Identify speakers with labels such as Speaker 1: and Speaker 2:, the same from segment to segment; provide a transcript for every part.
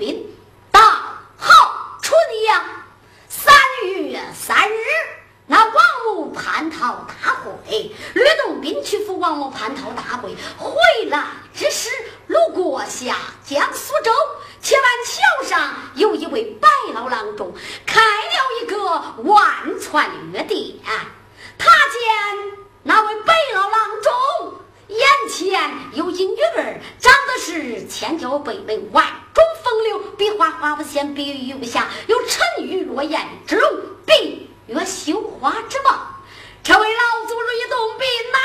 Speaker 1: 说吕洞宾到好春阳三月三日，那王母蟠桃大会，吕洞宾去赴王母蟠桃大会，回来之时路过下江苏州，且闻桥上有一位白老郎中开了一个万川月店，他见那位白老郎中。眼前有一女儿，长得是千娇百媚，万种风流，比花花不鲜，比玉不瑕，有沉鱼落雁之容，比月羞花之貌。这位老祖吕洞宾呐，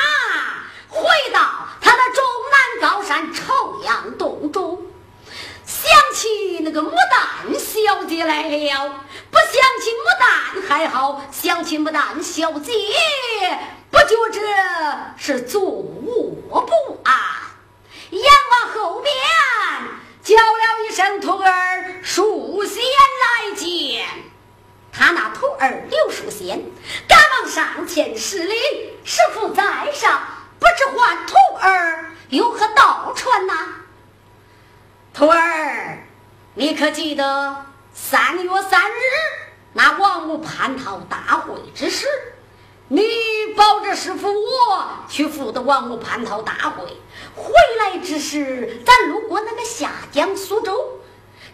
Speaker 1: 回到他的终南高山朝阳洞中，想起那个牡丹小姐来了，不想起牡丹还好，想起牡丹小姐。不觉这是坐卧不安，眼望后边叫了一声“徒儿书仙来见”，他那徒儿刘书仙赶忙上前施礼：“师傅在上，不知唤徒儿有何道传呐？”徒儿，你可记得三月三日那王母蟠桃大会之时？你保着师傅我去赴的王母蟠桃大会，回来之时，咱路过那个下江苏州，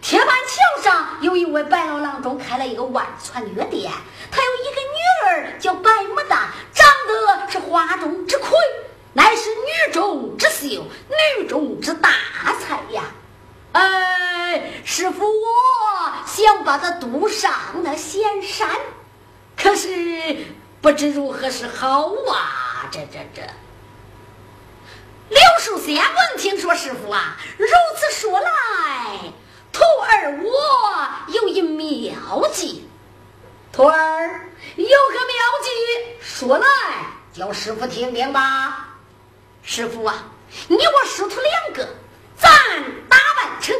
Speaker 1: 铁板桥上有一位白老郎中开了一个万川药店，他有一个女儿叫白牡丹，长得是花中之魁，乃是女中之秀，女中之大才呀！哎，师傅我想把他渡上那仙山，可是。不知如何是好啊！这这这，刘树仙闻听说师傅啊，如此说来，徒儿我有一妙计。徒儿有个妙计，说来叫师傅听听吧。师傅啊，你我师徒两个，咱打扮成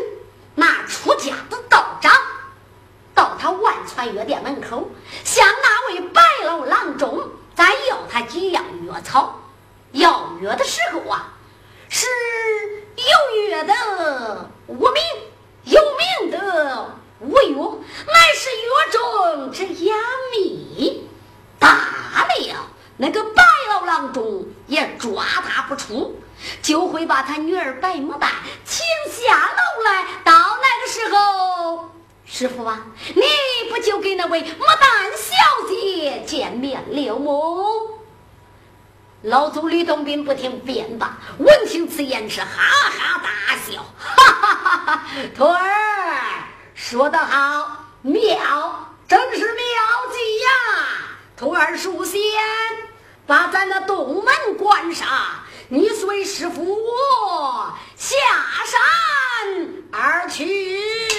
Speaker 1: 那出家的道长。到他万川药店门口，向那位白老郎中再要他几样药草。要药的时候啊，是有月的无名，有名的无药，乃是月中之雅蜜。大了，那个白老郎中也抓他不出，就会把他女儿白牡丹请下楼来。到那个时候。师傅啊，你不就跟那位牡丹小姐见面了吗？老祖吕洞宾不听便罢，闻听此言是哈哈大笑，哈哈哈哈！徒儿说得好，妙，正是妙计呀！徒儿首先，把咱那洞门关上，你随师傅我下山而去。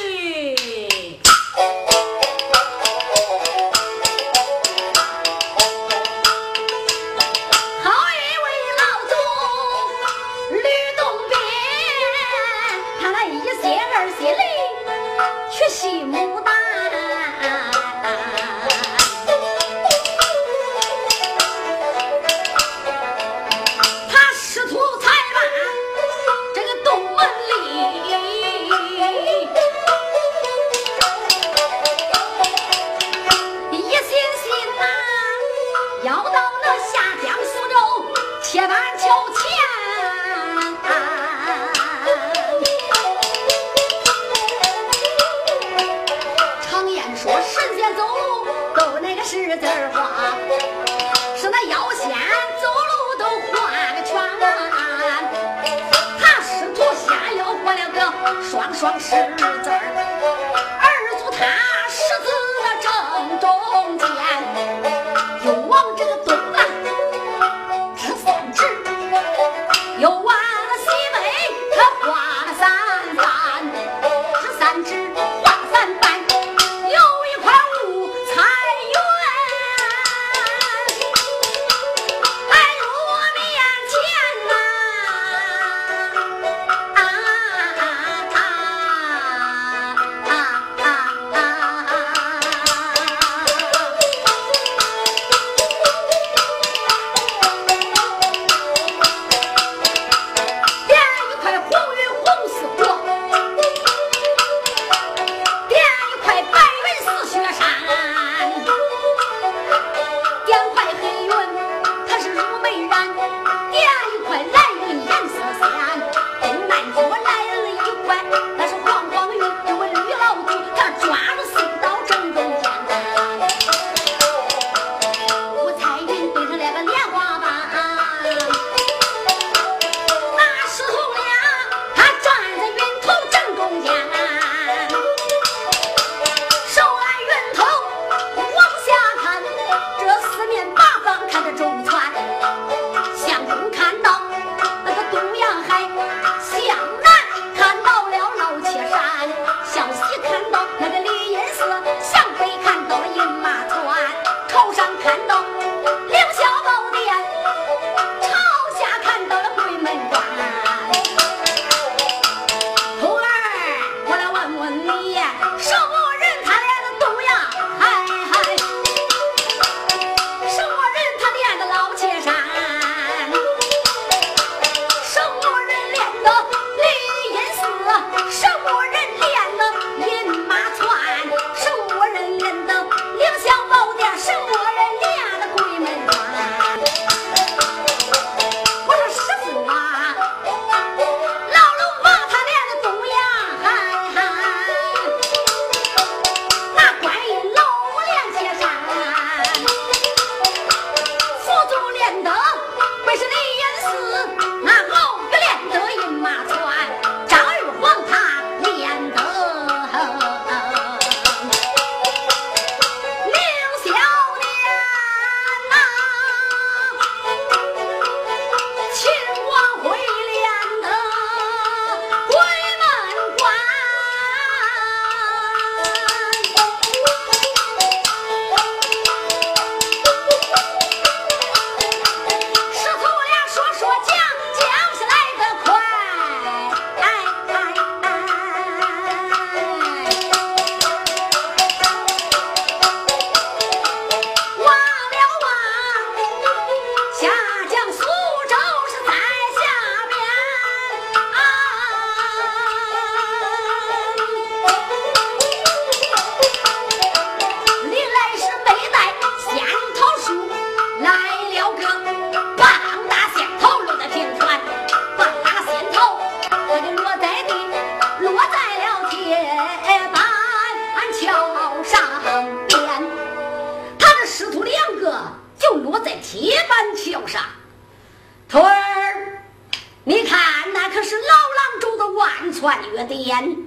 Speaker 1: 传约典。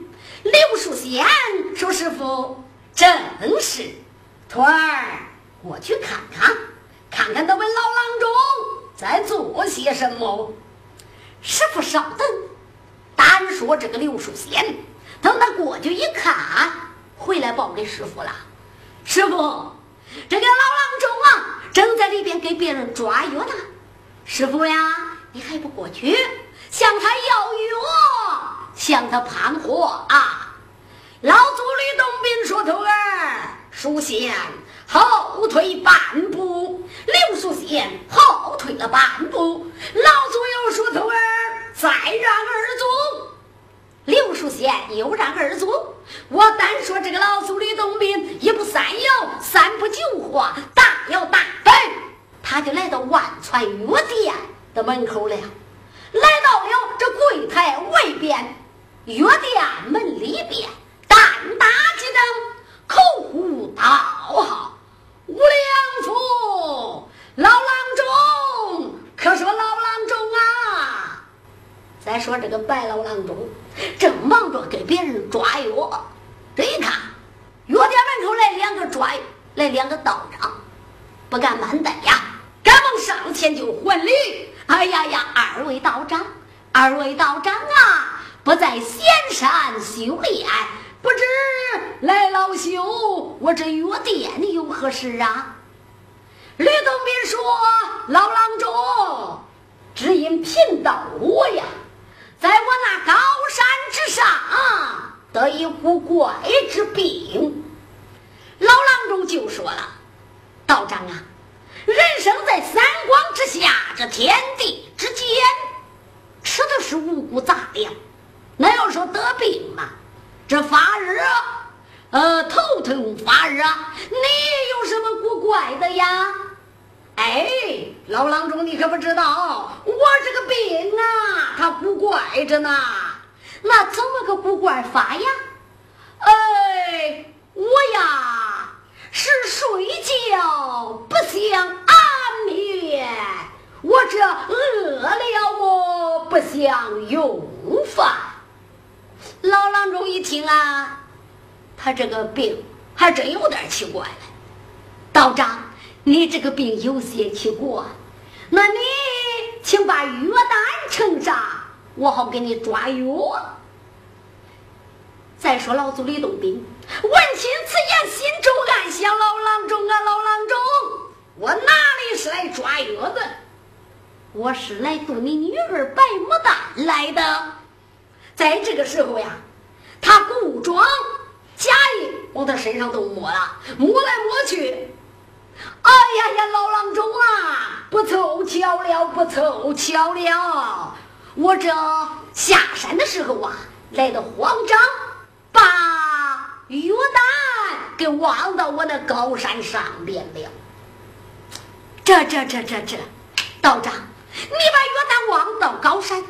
Speaker 1: 刘树仙说：“师傅，正是。徒儿，过去看看，看看那位老郎中在做些什么。”师傅稍等，单说这个刘树仙，等他过去一看，回来报给师傅了。师傅，这个老郎中啊，正在里边给别人抓药呢。师傅呀，你还不过去向他要药，向他攀货啊？老祖吕洞宾说：“徒儿，书仙后退半步。”刘书仙后退了半步。老祖又说：“徒儿，再让二祖。”刘书仙又让二祖。我单说这个老祖吕洞宾，一不三摇，三不九话，大摇大摆，他就来到万川药店的门口了，来到了这柜台外边，药店门里边，单打几灯，口呼道号：“无良福，老郎中，可说老郎中啊！”再说这个白老郎中，正忙着给别人抓药。这一看，药店门口来两个抓，来两个道长，不敢慢待呀，赶忙上前就还礼。哎呀呀，二位道长，二位道长啊，不在仙山修炼，不知来老修我这药店有何事啊？吕洞宾说：“老郎中，只因贫道我呀，在我那高山之上。”得一股怪之病，老郎中就说了：“道长啊，人生在三光之下，这天地之间，吃的是五谷杂粮。那要说得病嘛，这发热，呃，头疼发热，你有什么古怪的呀？哎，老郎中，你可不知道，我这个病啊，它古怪着呢。”那怎么个古怪法呀？哎，我呀是睡觉不想安眠，我这饿了我不想用饭。老郎中一听啊，他这个病还真有点奇怪了。道长，你这个病有些奇怪，那你请把药单呈上，我好给你抓药。再说老祖李洞宾闻听此言，心中暗想：老郎中啊，老郎中，我哪里是来抓药的？我是来渡你女儿白牡丹来的。在这个时候呀，他故装假意往他身上都摸了，摸来摸去。哎呀呀，老郎中啊，不凑巧了，不凑巧了！我这下山的时候啊，来到慌张。把药单给忘到我那高山上边了。这这这这这，道长，你把药单忘到高山，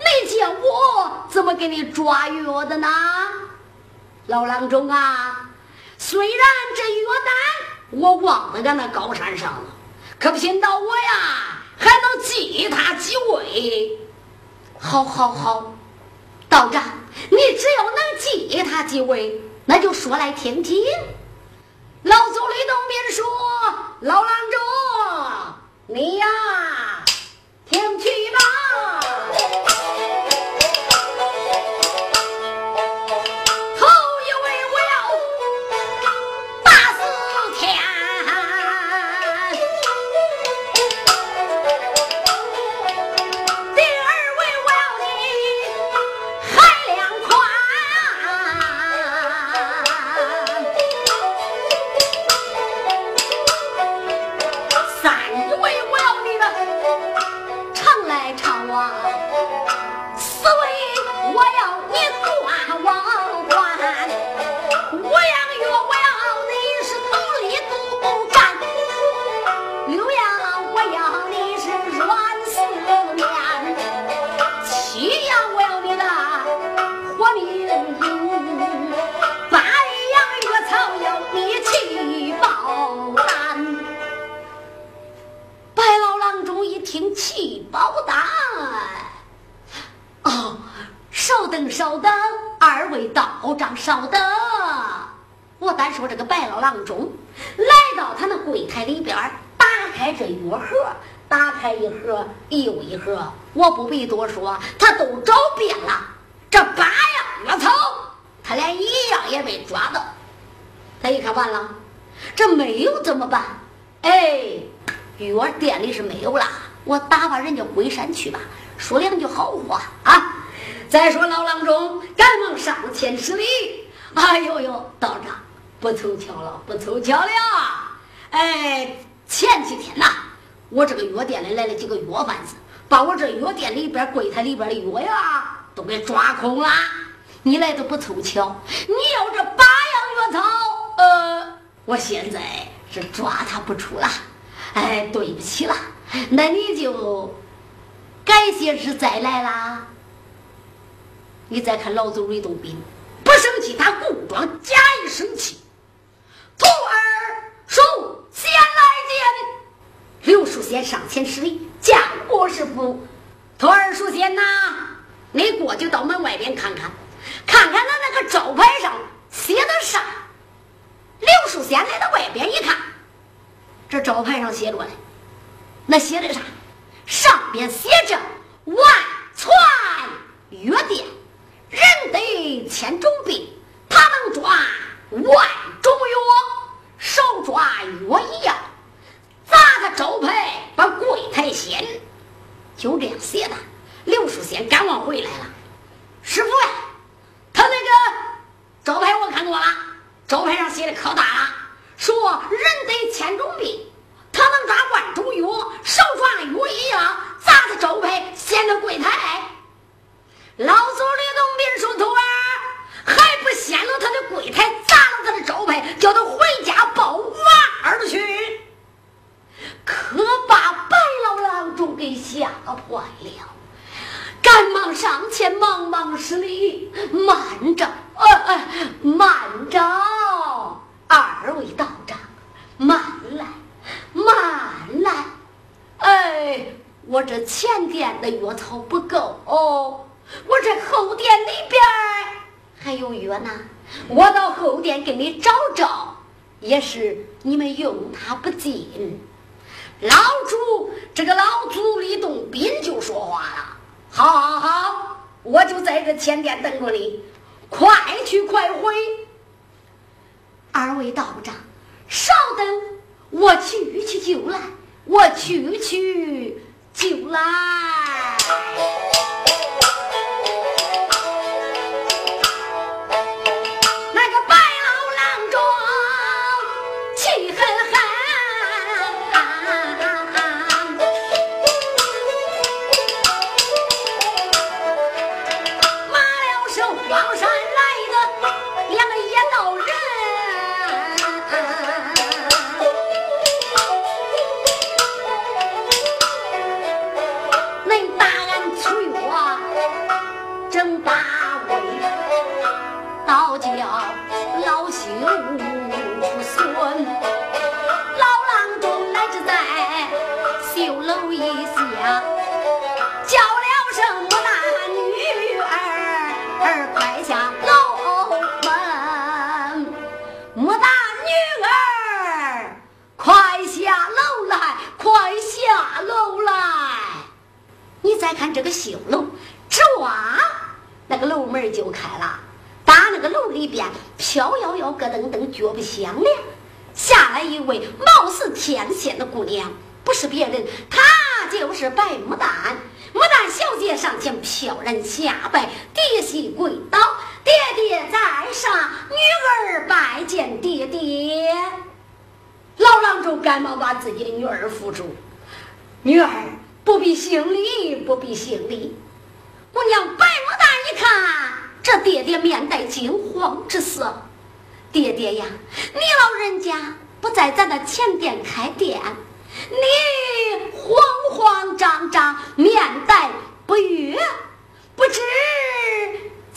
Speaker 1: 你叫我怎么给你抓药的呢？老郎中啊，虽然这药单我忘在俺那高山上了，可偏到我呀还能记他几位。好，好，好。道长，你只要能记他几位，那就说来听听。老祖李东宾说：“老郎中，你呀，听去吧。”二位道长稍等。我单说这个白老郎中来到他那柜台里边，打开这药盒，打开一盒又一盒，我不必多说，他都找遍了。这八样药草，他连一样也没抓到。他一看完了，这没有怎么办？哎，药店里是没有了，我打发人家回山去吧，说两句好话啊。再说老郎中，赶忙上前施礼。哎呦呦，道长，不凑巧了，不凑巧了。哎，前几天呐，我这个药店里来了几个药贩子，把我这药店里边柜台里边的药呀都给抓空了。你来的不凑巧，你要这八样药草，呃，我现在是抓他不出了。哎，对不起了，那你就改些日再来啦。你再看老祖吕洞宾，不生气，他故装假意生气。徒儿叔先来见，刘书仙上前施礼，见过师傅。徒儿叔仙呐，你过去到门外边看看，看看他那个招牌上写的啥。刘书仙来到外边一看，这招牌上写着嘞，那写的啥？上边写着“万传药店”。人得千种病，他能抓万种药，少抓药一样，砸他招牌，把柜台掀。就这样写的。刘书仙赶忙回来了，师傅呀，他那个招牌我看过了，招牌上写的可大了，说人得千种病，他能抓万种药，少抓药一样，砸他招牌，掀他柜台。老祖吕洞宾说：“徒儿，还不掀了他的柜台，砸了他的招牌，叫他回家报娃儿去。”可把白老郎中给吓坏了，赶忙上前忙忙施礼：“慢着，呃呃，慢着，二位道长，慢来，慢来。哎，我这前店的药草不够哦。”我这后殿里边还有药呢，我到后殿给你找找，也是你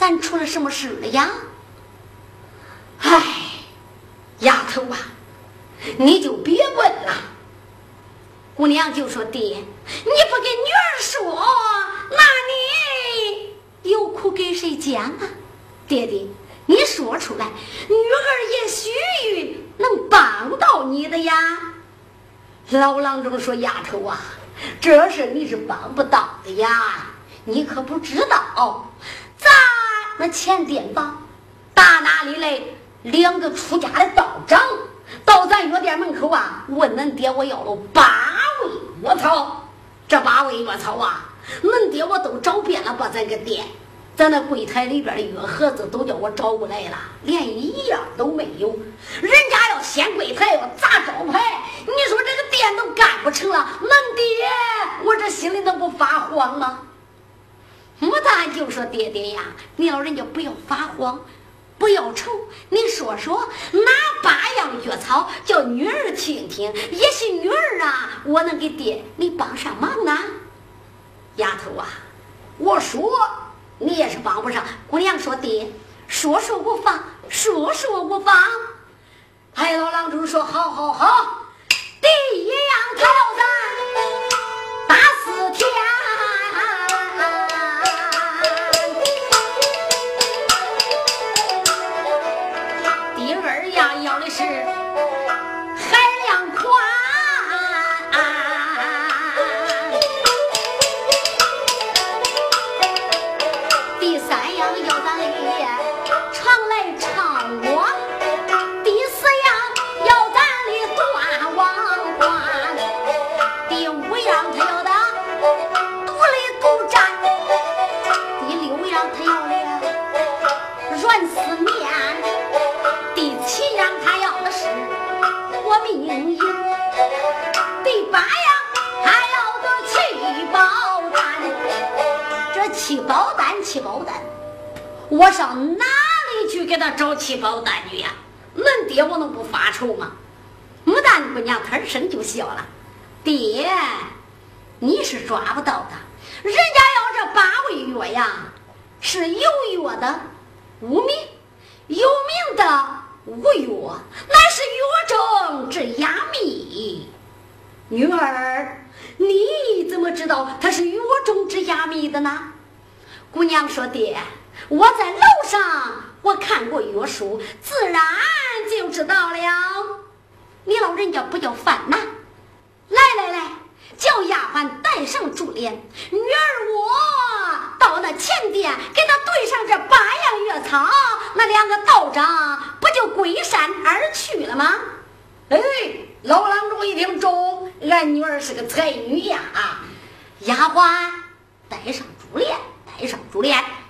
Speaker 1: 咱出了什么事了呀？唉，丫头啊，你就别问了。姑娘就说：“爹，你不跟女儿说，那你有苦给谁讲啊？爹爹，你说出来，女儿也许能帮到你的呀。老郎中说：“丫头啊，这事你是帮不到的呀，你可不知道，咱那前店吧，打哪里来两个出家的道长，到咱药店门口啊，问恁爹我要了八味药草，这八味药草啊，恁爹我都找遍了，把咱个店。”咱那柜台里边的药盒子都叫我找过来了，连一样都没有。人家要掀柜台，要砸招牌，你说这个店都干不成了，恁爹我这心里能不发慌吗？牡丹就说：“爹爹呀，你老人家不要发慌，不要愁。你说说哪八样药草，叫女儿听听，也许女儿啊，我能给爹你帮上忙啊。”丫头啊，我说。你也是帮不上。姑娘说：“爹，说说无妨，说说无妨。”海老郎中说：“好好好，第一样他要咱打四天，要的是海量款。气包丹，气包丹！我上哪里去给他找气包丹去呀？恁爹我能不发愁吗？牡丹姑娘腾声就笑了：“爹，你是抓不到的。人家要这八味药呀，是有药的无名，有名的无药，乃是药中之哑秘。女儿，你怎么知道它是药中之哑秘的呢？”姑娘说：“爹，我在楼上我看过约书，自然就知道了。你老人家不叫犯难，来来来，叫丫鬟带上珠帘，女儿我到那前殿给他对上这八样药草，那两个道长不就归山而去了吗？”哎，老郎中一听中，俺女儿是个才女呀！丫鬟带上珠帘。带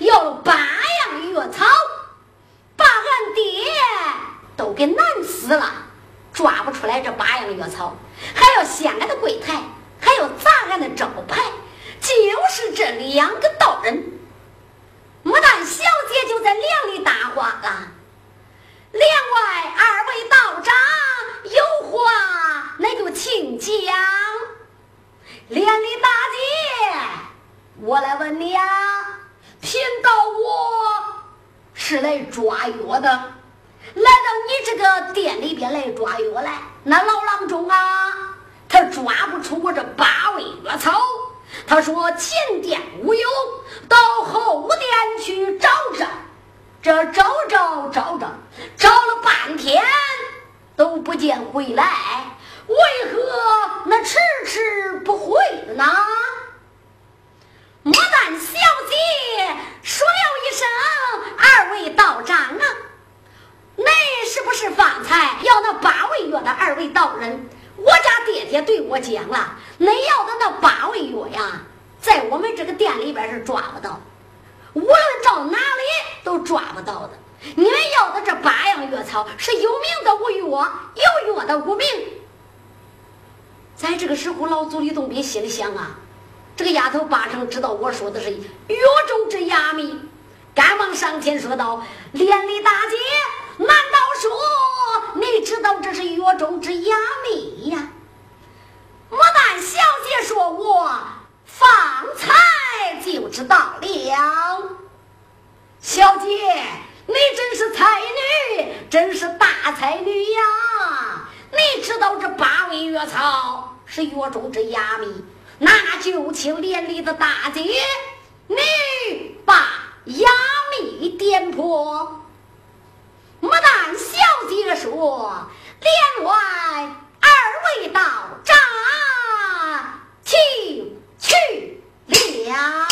Speaker 1: 要了八样药草，把俺爹都给难死了，抓不出来这八样药草，还要掀俺的柜台，还要砸俺的招牌，就是这两个道人。”牡丹小姐就在梁里搭话了，梁外二位道长有话，那就请讲。连里大姐，我来问你啊，贫道我是来抓药的，来到你这个店里边来抓药来。那老郎中啊，他抓不出我这八味药草，他说前店无有，到后店去找找，这找找找找，找了半天都不见回来。为何那迟迟不回呢？牡丹小姐说了一声：“二位道长啊，恁是不是方才要那八味药的二位道人？我家爹爹对我讲了，恁要的那八味药呀，在我们这个店里边是抓不到，无论到哪里都抓不到的。你们要的这八样药草是有名的无药，有药的无名。”在这个时候，老祖李洞宾心里想啊，这个丫头八成知道我说的是药中之雅谜，赶忙上前说道：“连理大姐，难道说你知道这是药中之雅谜呀？”牡丹小姐说：“我方才就知道了。”小姐，你真是才女，真是大才女呀！你知道这八味药草？是药中之雅谜，那就请连里的大姐，你把衙门点破。牡丹小姐说：“连外二位道长，请去了。”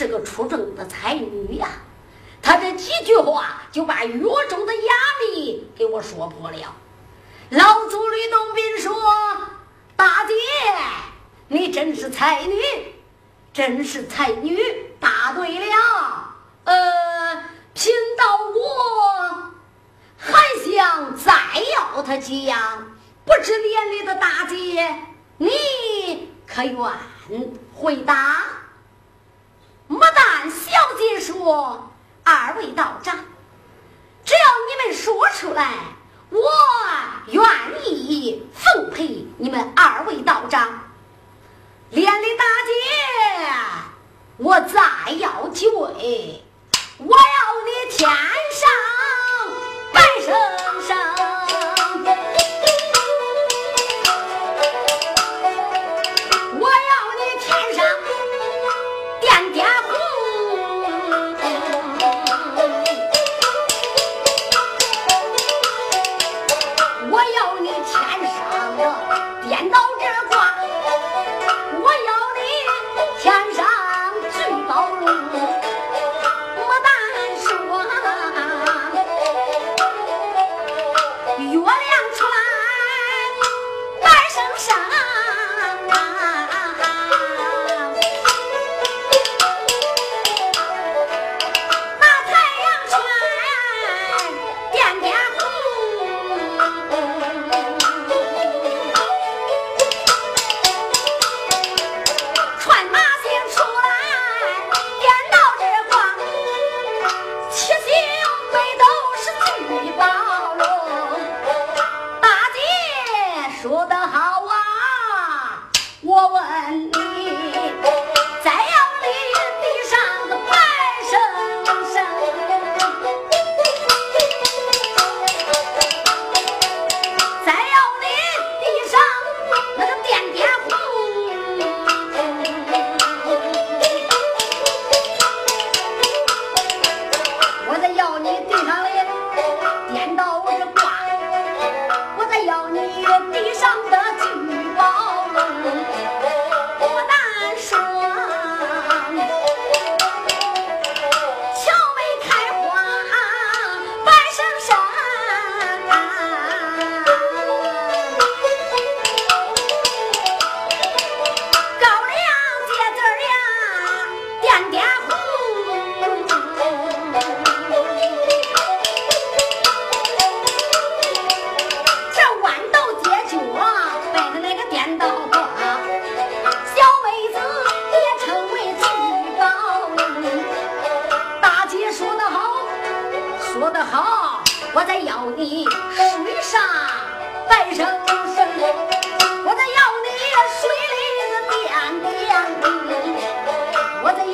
Speaker 1: 是个出众的才女呀，他这几句话就把岳中的压力给我说破了。老祖吕洞宾说，大姐，你真是才女，真是才女。答对了，呃，贫道我还想再要他几样，不知年龄的大姐，你可愿回答？牡丹小姐说二位道长只要你们说出来我愿意奉陪你们二位道长连累大姐我再要几位我要你天上白生生。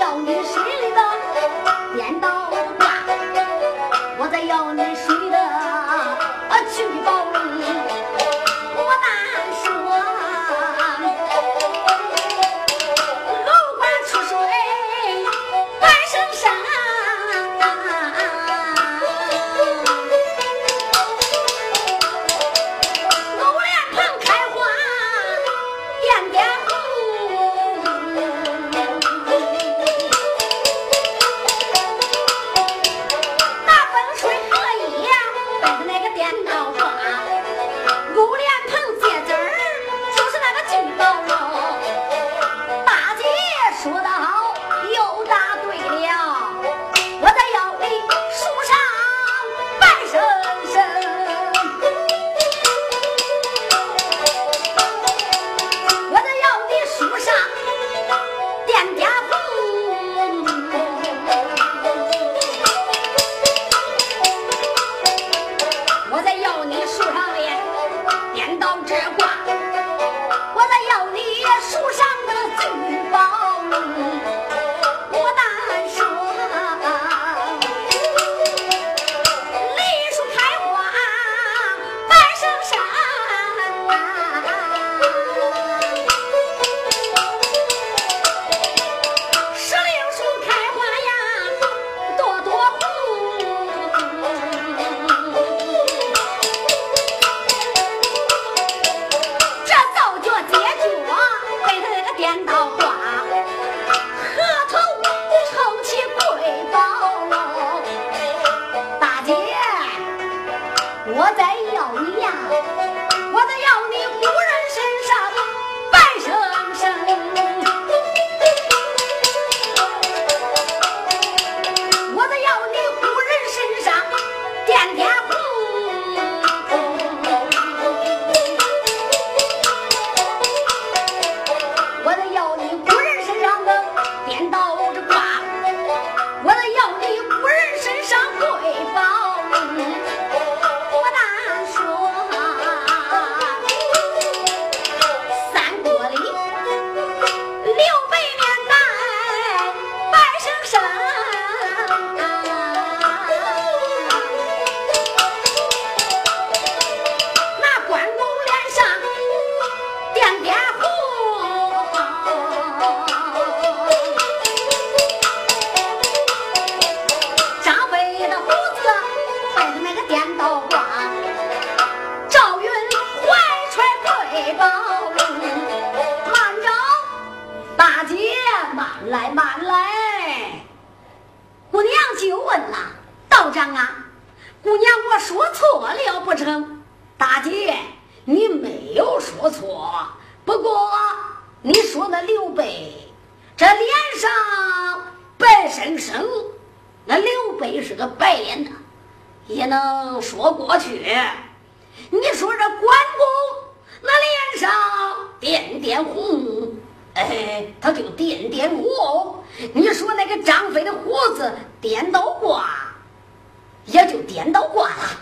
Speaker 1: 早年谁？人生，那刘备是个白脸的，也能说过去。你说这关公，那脸上点点红，哎，他就点点墨。你说那个张飞的胡子颠倒挂，也就颠倒挂了。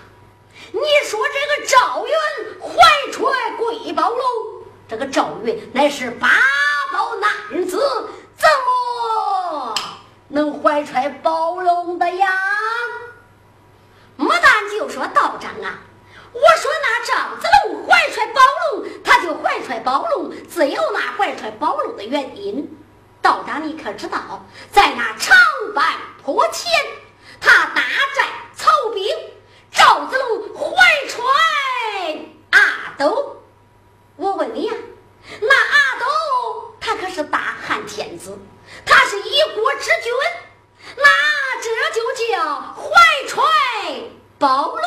Speaker 1: 你说这个赵云怀揣贵宝楼，这个赵云乃是八宝男子，怎么？能怀揣宝龙的呀牡丹就说道长啊我说那赵子龙怀揣宝龙他就怀揣宝龙自有那怀揣宝龙的原因。道长你可知道在那长坂坡前他大战曹兵赵子龙怀揣阿斗。我问你呀那阿斗他可是大汉天子他是一国之君，那这就叫怀揣宝龙。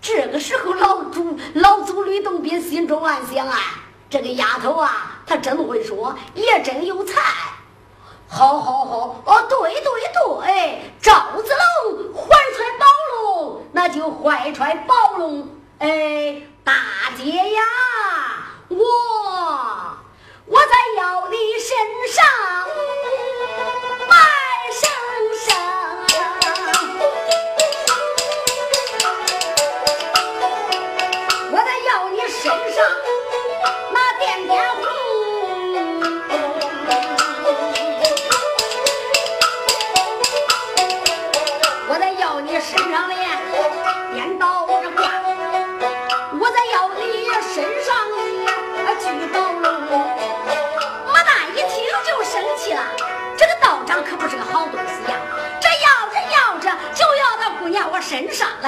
Speaker 1: 这个时候老祖老祖吕洞宾心中暗想啊，这个丫头啊，她真会说，也真有才。好好好，哦，对对对，赵子龙怀揣宝龙，那就怀揣宝龙。哎，大姐呀，我。我在妖的身上卖身。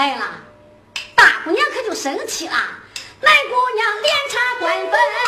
Speaker 1: 来了，大姑娘可就生气了，男姑娘连插官分。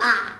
Speaker 1: 做